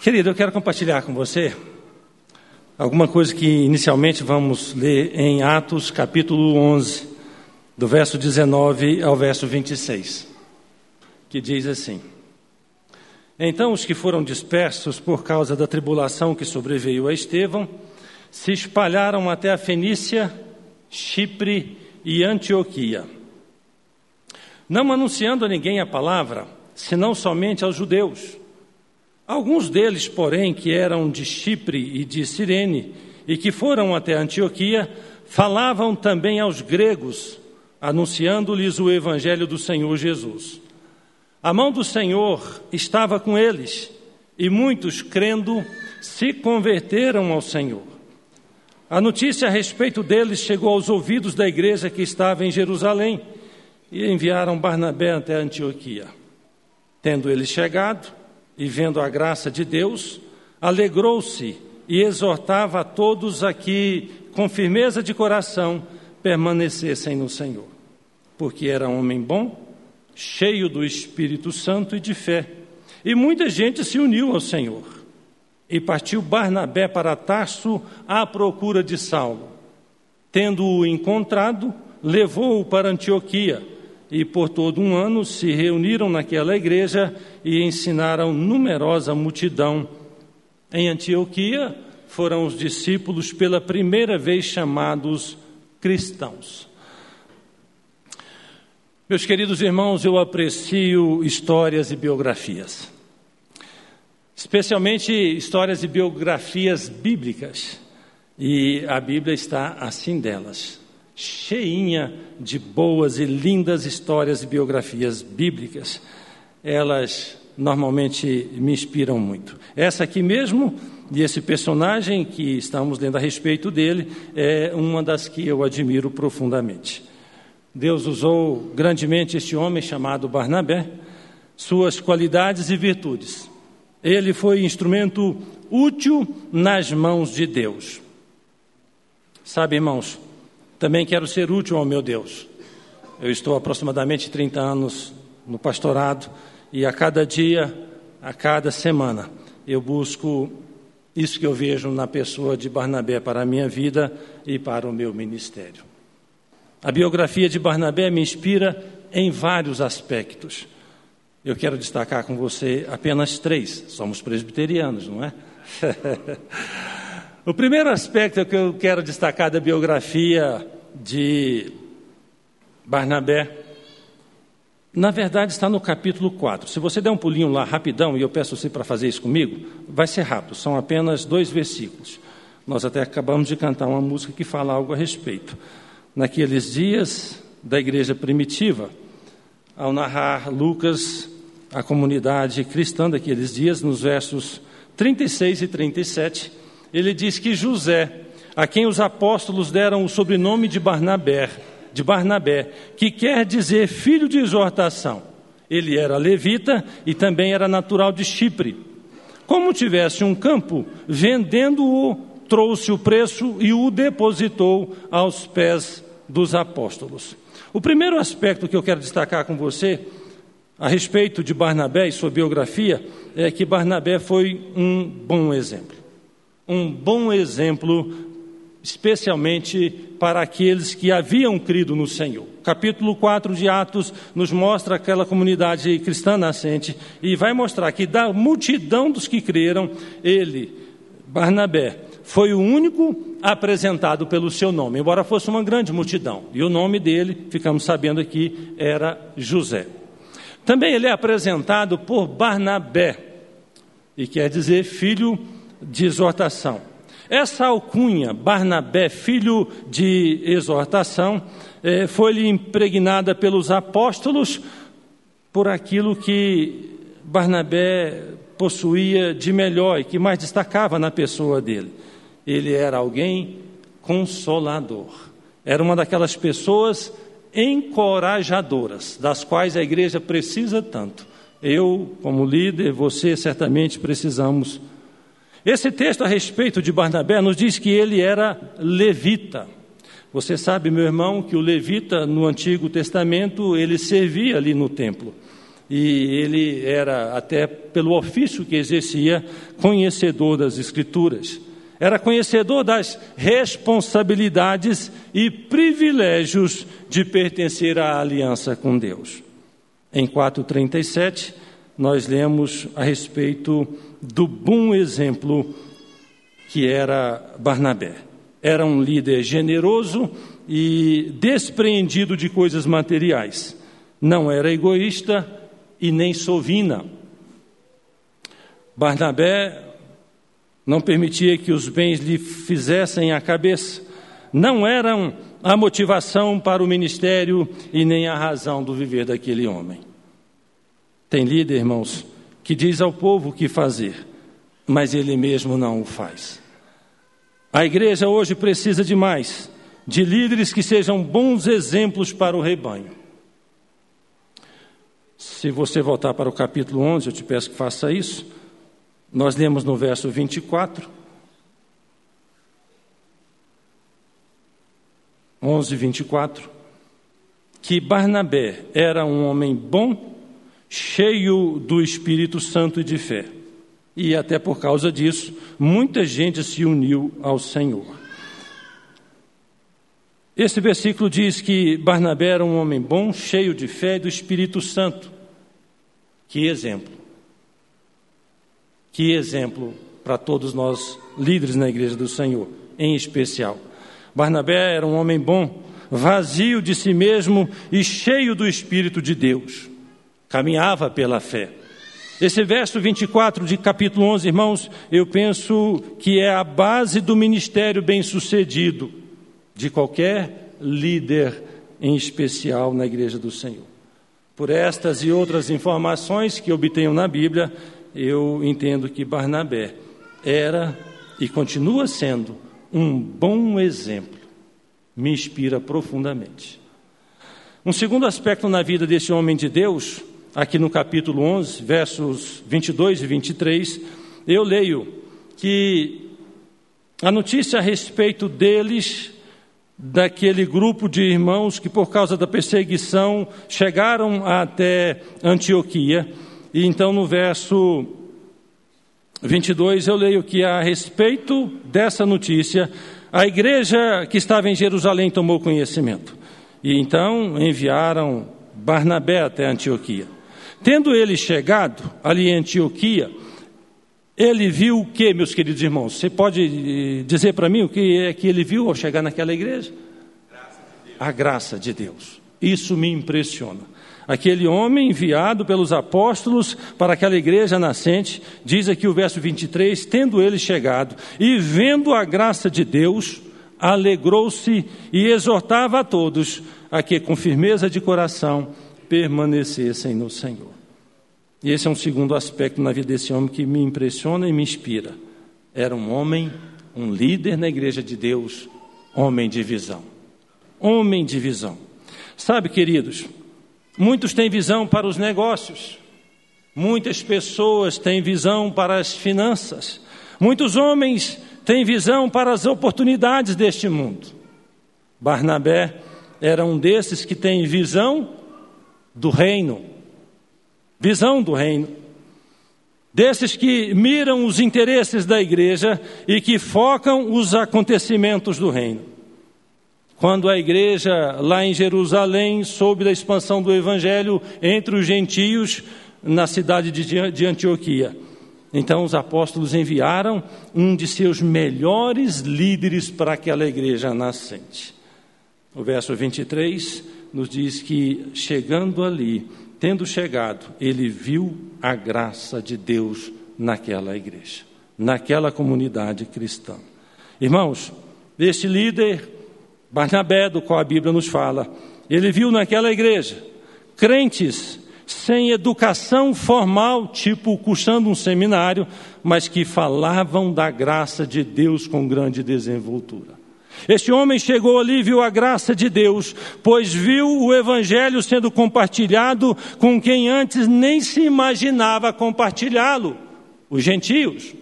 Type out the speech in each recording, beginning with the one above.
Querido, eu quero compartilhar com você alguma coisa que inicialmente vamos ler em Atos capítulo 11, do verso 19 ao verso 26, que diz assim: Então os que foram dispersos por causa da tribulação que sobreveio a Estevão se espalharam até a Fenícia, Chipre e Antioquia, não anunciando a ninguém a palavra, senão somente aos judeus. Alguns deles, porém, que eram de Chipre e de Cirene e que foram até Antioquia, falavam também aos gregos, anunciando-lhes o evangelho do Senhor Jesus. A mão do Senhor estava com eles, e muitos, crendo, se converteram ao Senhor. A notícia a respeito deles chegou aos ouvidos da igreja que estava em Jerusalém, e enviaram Barnabé até Antioquia. Tendo ele chegado, e vendo a graça de Deus, alegrou-se e exortava a todos a que, com firmeza de coração, permanecessem no Senhor, porque era homem bom, cheio do Espírito Santo e de fé. E muita gente se uniu ao Senhor. E partiu Barnabé para Tarso à procura de Saulo. Tendo-o encontrado, levou-o para Antioquia e por todo um ano se reuniram naquela igreja e ensinaram numerosa multidão. Em Antioquia foram os discípulos pela primeira vez chamados cristãos. Meus queridos irmãos, eu aprecio histórias e biografias, especialmente histórias e biografias bíblicas, e a Bíblia está assim delas cheinha de boas e lindas histórias e biografias bíblicas. Elas normalmente me inspiram muito. Essa aqui mesmo, e esse personagem que estamos lendo a respeito dele, é uma das que eu admiro profundamente. Deus usou grandemente este homem chamado Barnabé, suas qualidades e virtudes. Ele foi instrumento útil nas mãos de Deus. Sabe, irmãos, também quero ser útil ao meu Deus. Eu estou aproximadamente 30 anos no pastorado e a cada dia, a cada semana, eu busco isso que eu vejo na pessoa de Barnabé para a minha vida e para o meu ministério. A biografia de Barnabé me inspira em vários aspectos. Eu quero destacar com você apenas três. Somos presbiterianos, não é? O primeiro aspecto que eu quero destacar da biografia de Barnabé, na verdade está no capítulo 4. Se você der um pulinho lá rapidão, e eu peço você para fazer isso comigo, vai ser rápido, são apenas dois versículos. Nós até acabamos de cantar uma música que fala algo a respeito. Naqueles dias da igreja primitiva, ao narrar Lucas, a comunidade cristã daqueles dias, nos versos 36 e 37, ele diz que José, a quem os apóstolos deram o sobrenome de Barnabé, de Barnabé, que quer dizer filho de exortação. Ele era levita e também era natural de Chipre. Como tivesse um campo, vendendo-o, trouxe o preço e o depositou aos pés dos apóstolos. O primeiro aspecto que eu quero destacar com você a respeito de Barnabé e sua biografia é que Barnabé foi um bom exemplo um bom exemplo, especialmente para aqueles que haviam crido no Senhor. Capítulo 4 de Atos nos mostra aquela comunidade cristã nascente e vai mostrar que da multidão dos que creram, ele, Barnabé, foi o único apresentado pelo seu nome, embora fosse uma grande multidão. E o nome dele, ficamos sabendo aqui, era José. Também ele é apresentado por Barnabé, e quer dizer filho de exortação. Essa alcunha, Barnabé, filho de exortação, eh, foi-lhe impregnada pelos apóstolos por aquilo que Barnabé possuía de melhor e que mais destacava na pessoa dele. Ele era alguém consolador. Era uma daquelas pessoas encorajadoras, das quais a igreja precisa tanto. Eu, como líder, você certamente precisamos esse texto a respeito de Barnabé nos diz que ele era levita. Você sabe, meu irmão, que o levita no Antigo Testamento ele servia ali no templo. e ele era, até pelo ofício que exercia, conhecedor das Escrituras. Era conhecedor das responsabilidades e privilégios de pertencer à aliança com Deus. Em 4,37, nós lemos a respeito do bom exemplo que era Barnabé. Era um líder generoso e despreendido de coisas materiais. Não era egoísta e nem sovina. Barnabé não permitia que os bens lhe fizessem a cabeça. Não eram a motivação para o ministério e nem a razão do viver daquele homem. Tem líder, irmãos, que diz ao povo o que fazer, mas ele mesmo não o faz. A igreja hoje precisa de mais, de líderes que sejam bons exemplos para o rebanho. Se você voltar para o capítulo 11, eu te peço que faça isso. Nós lemos no verso 24. 11, 24. Que Barnabé era um homem bom cheio do Espírito Santo e de fé. E até por causa disso, muita gente se uniu ao Senhor. Esse versículo diz que Barnabé era um homem bom, cheio de fé e do Espírito Santo. Que exemplo! Que exemplo para todos nós, líderes na igreja do Senhor, em especial. Barnabé era um homem bom, vazio de si mesmo e cheio do Espírito de Deus caminhava pela fé. Esse verso 24 de capítulo 11, irmãos, eu penso que é a base do ministério bem-sucedido de qualquer líder, em especial na igreja do Senhor. Por estas e outras informações que obtenho na Bíblia, eu entendo que Barnabé era e continua sendo um bom exemplo. Me inspira profundamente. Um segundo aspecto na vida desse homem de Deus aqui no capítulo 11, versos 22 e 23, eu leio que a notícia a respeito deles, daquele grupo de irmãos que, por causa da perseguição, chegaram até Antioquia, e então no verso 22 eu leio que a respeito dessa notícia, a igreja que estava em Jerusalém tomou conhecimento. E então enviaram Barnabé até Antioquia. Tendo ele chegado ali em Antioquia, ele viu o que, meus queridos irmãos? Você pode eh, dizer para mim o que é que ele viu ao chegar naquela igreja? Graça a graça de Deus. Isso me impressiona. Aquele homem enviado pelos apóstolos para aquela igreja nascente, diz aqui o verso 23: tendo ele chegado e vendo a graça de Deus, alegrou-se e exortava a todos a que, com firmeza de coração, permanecessem no Senhor. E esse é um segundo aspecto na vida desse homem que me impressiona e me inspira. Era um homem, um líder na igreja de Deus, homem de visão. Homem de visão. Sabe, queridos, muitos têm visão para os negócios, muitas pessoas têm visão para as finanças, muitos homens têm visão para as oportunidades deste mundo. Barnabé era um desses que tem visão do reino, visão do reino, desses que miram os interesses da igreja e que focam os acontecimentos do reino. Quando a igreja lá em Jerusalém soube da expansão do evangelho entre os gentios na cidade de Antioquia, então os apóstolos enviaram um de seus melhores líderes para aquela igreja nascente. O verso 23 nos diz que, chegando ali, tendo chegado, ele viu a graça de Deus naquela igreja, naquela comunidade cristã. Irmãos, este líder, Barnabé, do qual a Bíblia nos fala, ele viu naquela igreja crentes sem educação formal, tipo cursando um seminário, mas que falavam da graça de Deus com grande desenvoltura. Este homem chegou ali e viu a graça de Deus, pois viu o Evangelho sendo compartilhado com quem antes nem se imaginava compartilhá-lo, os gentios.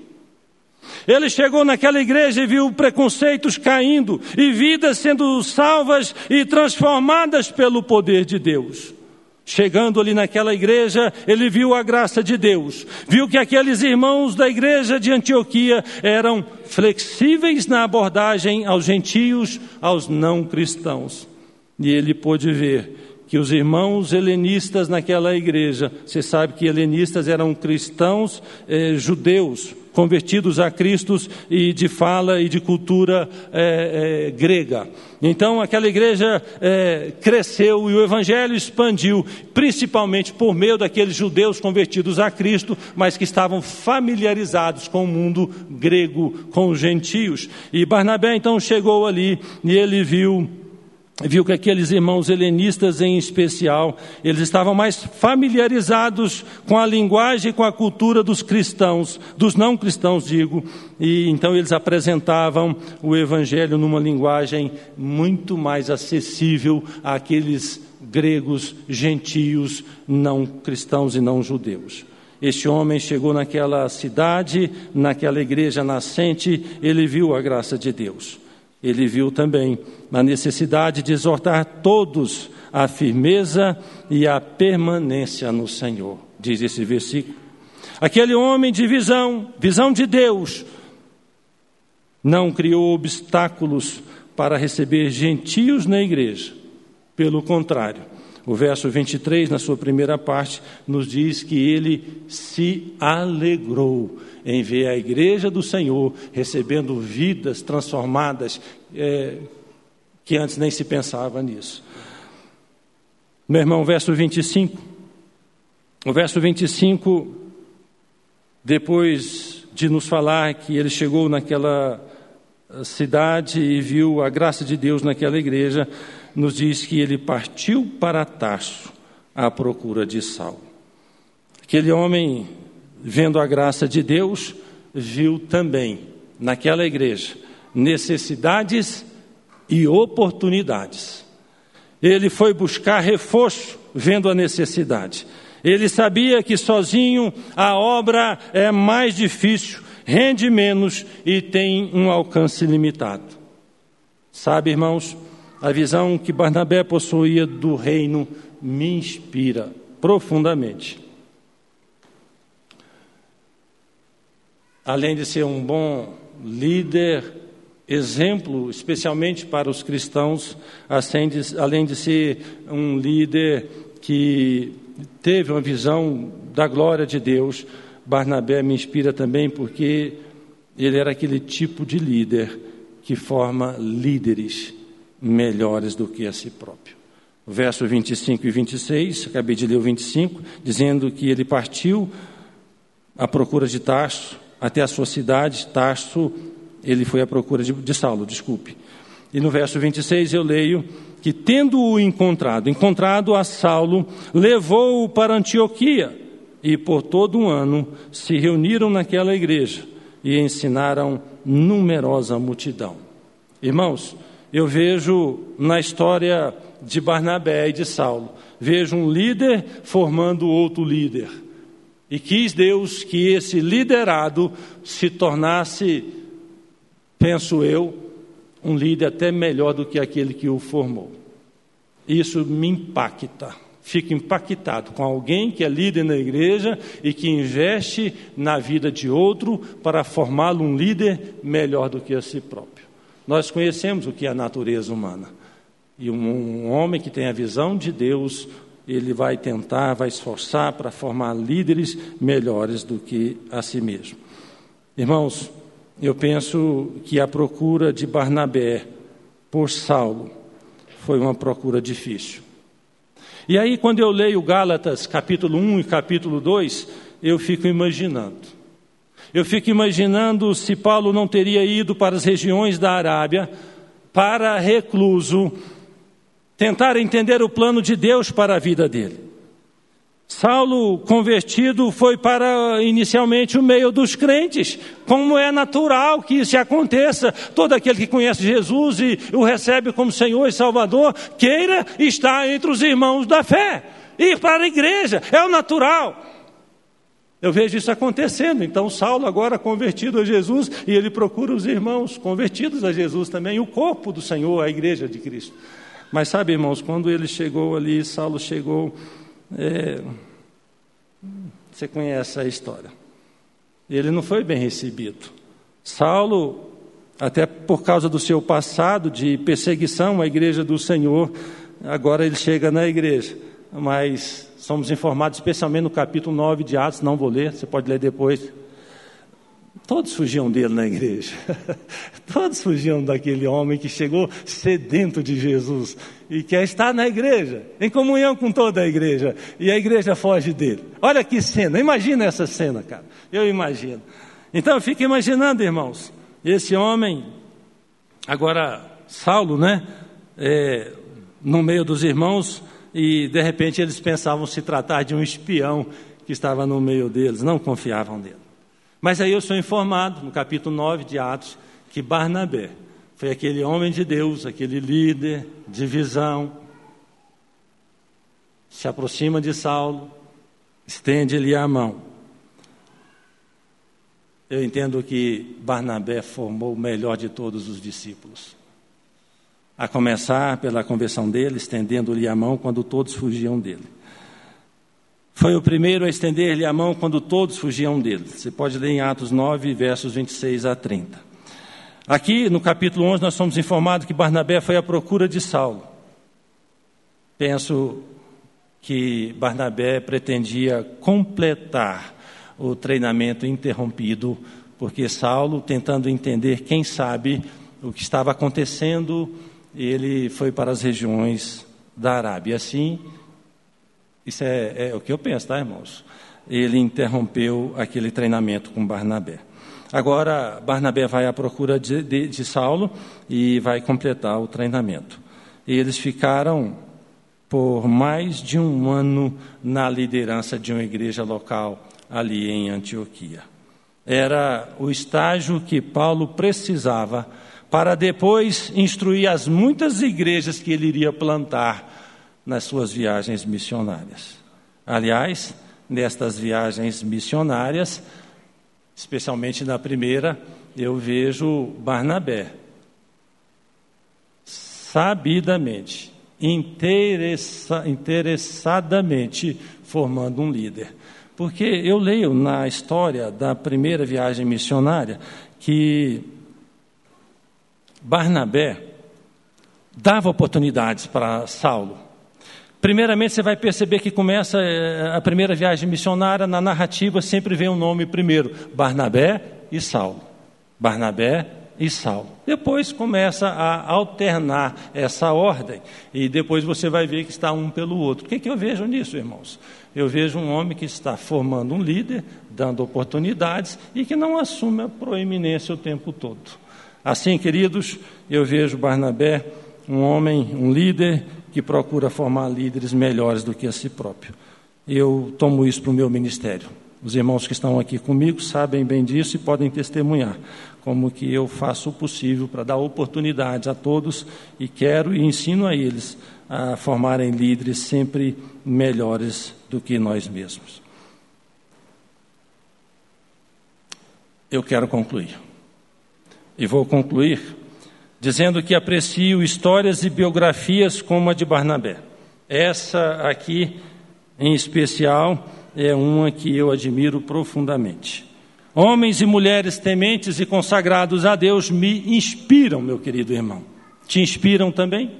Ele chegou naquela igreja e viu preconceitos caindo e vidas sendo salvas e transformadas pelo poder de Deus. Chegando ali naquela igreja, ele viu a graça de Deus, viu que aqueles irmãos da igreja de Antioquia eram flexíveis na abordagem aos gentios, aos não cristãos. E ele pôde ver que os irmãos helenistas naquela igreja, você sabe que helenistas eram cristãos eh, judeus, convertidos a Cristo e de fala e de cultura é, é, grega. Então aquela igreja é, cresceu e o evangelho expandiu, principalmente por meio daqueles judeus convertidos a Cristo, mas que estavam familiarizados com o mundo grego, com os gentios. E Barnabé então chegou ali e ele viu viu que aqueles irmãos helenistas em especial, eles estavam mais familiarizados com a linguagem e com a cultura dos cristãos, dos não cristãos, digo, e então eles apresentavam o evangelho numa linguagem muito mais acessível àqueles gregos, gentios, não cristãos e não judeus. Este homem chegou naquela cidade, naquela igreja nascente, ele viu a graça de Deus ele viu também a necessidade de exortar todos à firmeza e à permanência no Senhor, diz esse versículo. Aquele homem de visão, visão de Deus, não criou obstáculos para receber gentios na igreja. Pelo contrário, o verso 23, na sua primeira parte, nos diz que ele se alegrou em ver a igreja do Senhor recebendo vidas transformadas é, que antes nem se pensava nisso. Meu irmão, verso 25. O verso 25, depois de nos falar que ele chegou naquela cidade e viu a graça de Deus naquela igreja, nos diz que ele partiu para Tarso à procura de Saulo. Aquele homem vendo a graça de Deus, viu também naquela igreja necessidades e oportunidades. Ele foi buscar reforço vendo a necessidade. Ele sabia que sozinho a obra é mais difícil, rende menos e tem um alcance limitado. Sabe, irmãos, a visão que Barnabé possuía do reino me inspira profundamente. além de ser um bom líder, exemplo, especialmente para os cristãos, além de ser um líder que teve uma visão da glória de Deus, Barnabé me inspira também porque ele era aquele tipo de líder que forma líderes melhores do que a si próprio. verso 25 e 26, acabei de ler o 25, dizendo que ele partiu à procura de Tarso, até a sua cidade, Tarso, ele foi à procura de, de Saulo, desculpe. E no verso 26 eu leio que, tendo-o encontrado, encontrado a Saulo, levou-o para Antioquia, e por todo um ano se reuniram naquela igreja e ensinaram numerosa multidão. Irmãos, eu vejo na história de Barnabé e de Saulo, vejo um líder formando outro líder e quis Deus que esse liderado se tornasse, penso eu, um líder até melhor do que aquele que o formou. Isso me impacta. Fico impactado com alguém que é líder na igreja e que investe na vida de outro para formá-lo um líder melhor do que a si próprio. Nós conhecemos o que é a natureza humana. E um, homem que tem a visão de Deus ele vai tentar, vai esforçar para formar líderes melhores do que a si mesmo. Irmãos, eu penso que a procura de Barnabé por Saulo foi uma procura difícil. E aí, quando eu leio Gálatas capítulo 1 e capítulo 2, eu fico imaginando. Eu fico imaginando se Paulo não teria ido para as regiões da Arábia para recluso tentar entender o plano de Deus para a vida dele. Saulo, convertido, foi para inicialmente o meio dos crentes, como é natural que isso aconteça. Todo aquele que conhece Jesus e o recebe como Senhor e Salvador, queira estar entre os irmãos da fé, ir para a igreja, é o natural. Eu vejo isso acontecendo. Então, Saulo, agora convertido a Jesus, e ele procura os irmãos convertidos a Jesus também, o corpo do Senhor, a igreja de Cristo. Mas sabe, irmãos, quando ele chegou ali, Saulo chegou, É, você conhece a história. Ele não foi bem recebido. Saulo, até por causa do seu passado de perseguição à igreja do Senhor, agora ele chega na igreja. Mas somos informados, especialmente no capítulo 9 de Atos, não vou ler, você pode ler depois. Todos fugiam dele na igreja. Todos fugiam daquele homem que chegou sedento de Jesus e quer estar na igreja, em comunhão com toda a igreja, e a igreja foge dele. Olha que cena, imagina essa cena, cara. Eu imagino. Então eu fico imaginando, irmãos, esse homem, agora Saulo, né? É, no meio dos irmãos, e de repente eles pensavam se tratar de um espião que estava no meio deles, não confiavam nele. Mas aí eu sou informado, no capítulo 9 de Atos, que Barnabé foi aquele homem de Deus, aquele líder de visão, se aproxima de Saulo, estende-lhe a mão. Eu entendo que Barnabé formou o melhor de todos os discípulos. A começar pela conversão dele, estendendo-lhe a mão quando todos fugiam dele. Foi o primeiro a estender-lhe a mão quando todos fugiam dele. Você pode ler em Atos 9, versos 26 a 30. Aqui, no capítulo 11, nós somos informados que Barnabé foi à procura de Saulo. Penso que Barnabé pretendia completar o treinamento interrompido, porque Saulo, tentando entender, quem sabe, o que estava acontecendo, ele foi para as regiões da Arábia. Assim, isso é, é o que eu penso, tá, irmãos? Ele interrompeu aquele treinamento com Barnabé. Agora, Barnabé vai à procura de, de, de Saulo e vai completar o treinamento. E eles ficaram por mais de um ano na liderança de uma igreja local ali em Antioquia. Era o estágio que Paulo precisava para depois instruir as muitas igrejas que ele iria plantar nas suas viagens missionárias. Aliás, nestas viagens missionárias, especialmente na primeira, eu vejo Barnabé sabidamente, interessa, interessadamente formando um líder. Porque eu leio na história da primeira viagem missionária que Barnabé dava oportunidades para Saulo. Primeiramente, você vai perceber que começa eh, a primeira viagem missionária, na narrativa sempre vem o um nome primeiro: Barnabé e Saulo. Barnabé e Saulo. Depois começa a alternar essa ordem, e depois você vai ver que está um pelo outro. O que, que eu vejo nisso, irmãos? Eu vejo um homem que está formando um líder, dando oportunidades e que não assume a proeminência o tempo todo. Assim, queridos, eu vejo Barnabé um homem, um líder que procura formar líderes melhores do que a si próprio. Eu tomo isso para o meu ministério. Os irmãos que estão aqui comigo sabem bem disso e podem testemunhar como que eu faço o possível para dar oportunidades a todos e quero e ensino a eles a formarem líderes sempre melhores do que nós mesmos. Eu quero concluir. E vou concluir dizendo que aprecio histórias e biografias como a de Barnabé. Essa aqui, em especial, é uma que eu admiro profundamente. Homens e mulheres tementes e consagrados a Deus me inspiram, meu querido irmão. Te inspiram também?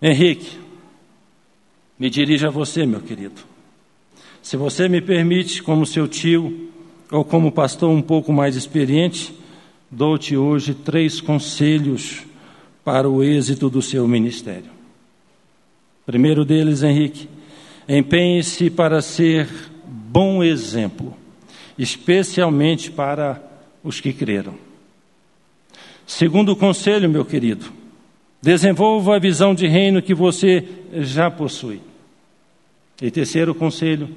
Henrique, me dirijo a você, meu querido. Se você me permite, como seu tio ou como pastor um pouco mais experiente, dou-te hoje três conselhos para o êxito do seu ministério. Primeiro deles, Henrique, empenhe-se para ser bom exemplo, especialmente para os que creram. Segundo conselho, meu querido, desenvolva a visão de reino que você já possui. E terceiro conselho,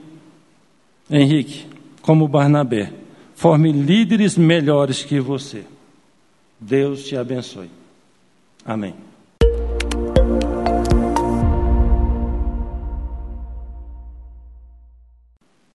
Henrique, como Barnabé, forme líderes melhores que você. Deus te abençoe. Amém.